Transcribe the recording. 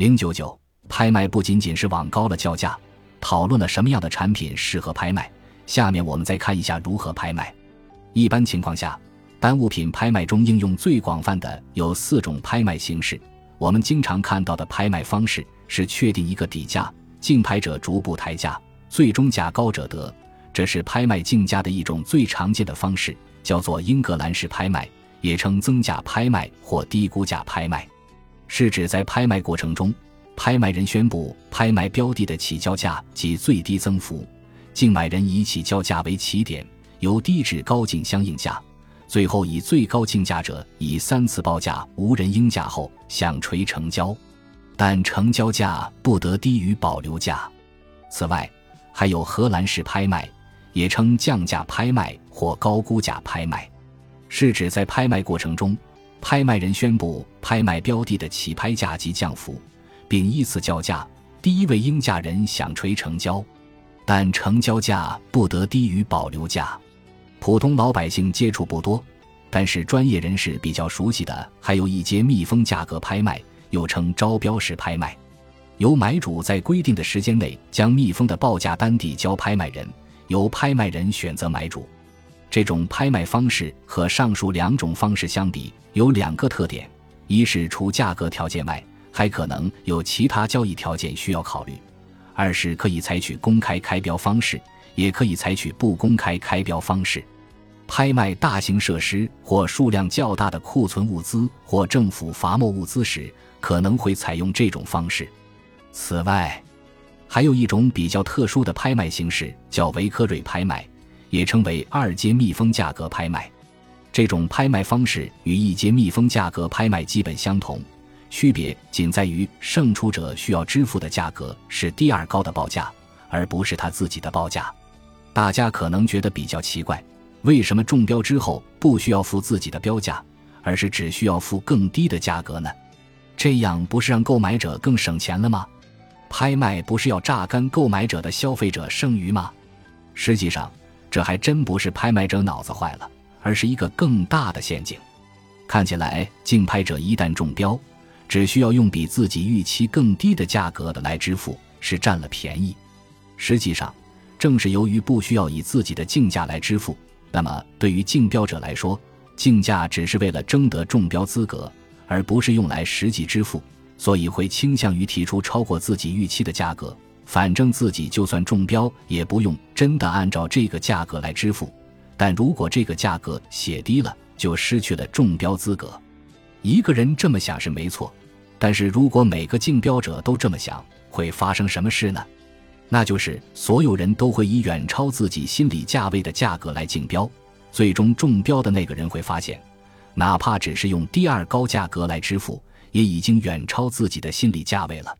零九九，拍卖不仅仅是往高了叫价，讨论了什么样的产品适合拍卖。下面我们再看一下如何拍卖。一般情况下，单物品拍卖中应用最广泛的有四种拍卖形式。我们经常看到的拍卖方式是确定一个底价，竞拍者逐步抬价，最终价高者得。这是拍卖竞价的一种最常见的方式，叫做英格兰式拍卖，也称增价拍卖或低估价拍卖。是指在拍卖过程中，拍卖人宣布拍卖标的的起交价及最低增幅，竞买人以起交价为起点，由低至高竞相应价，最后以最高竞价者以三次报价无人应价后响锤成交，但成交价不得低于保留价。此外，还有荷兰式拍卖，也称降价拍卖或高估价拍卖，是指在拍卖过程中。拍卖人宣布拍卖标的的起拍价及降幅，并依次叫价，第一位应价人响锤成交，但成交价不得低于保留价。普通老百姓接触不多，但是专业人士比较熟悉的还有一阶密封价格拍卖，又称招标式拍卖，由买主在规定的时间内将密封的报价单递交拍卖人，由拍卖人选择买主。这种拍卖方式和上述两种方式相比，有两个特点：一是除价格条件外，还可能有其他交易条件需要考虑；二是可以采取公开开标方式，也可以采取不公开开标方式。拍卖大型设施或数量较大的库存物资或政府罚没物资时，可能会采用这种方式。此外，还有一种比较特殊的拍卖形式，叫维科瑞拍卖。也称为二阶密封价格拍卖，这种拍卖方式与一阶密封价格拍卖基本相同，区别仅在于胜出者需要支付的价格是第二高的报价，而不是他自己的报价。大家可能觉得比较奇怪，为什么中标之后不需要付自己的标价，而是只需要付更低的价格呢？这样不是让购买者更省钱了吗？拍卖不是要榨干购买者的消费者剩余吗？实际上。这还真不是拍卖者脑子坏了，而是一个更大的陷阱。看起来，竞拍者一旦中标，只需要用比自己预期更低的价格的来支付，是占了便宜。实际上，正是由于不需要以自己的竞价来支付，那么对于竞标者来说，竞价只是为了争得中标资格，而不是用来实际支付，所以会倾向于提出超过自己预期的价格。反正自己就算中标，也不用真的按照这个价格来支付。但如果这个价格写低了，就失去了中标资格。一个人这么想是没错，但是如果每个竞标者都这么想，会发生什么事呢？那就是所有人都会以远超自己心理价位的价格来竞标，最终中标的那个人会发现，哪怕只是用第二高价格来支付，也已经远超自己的心理价位了。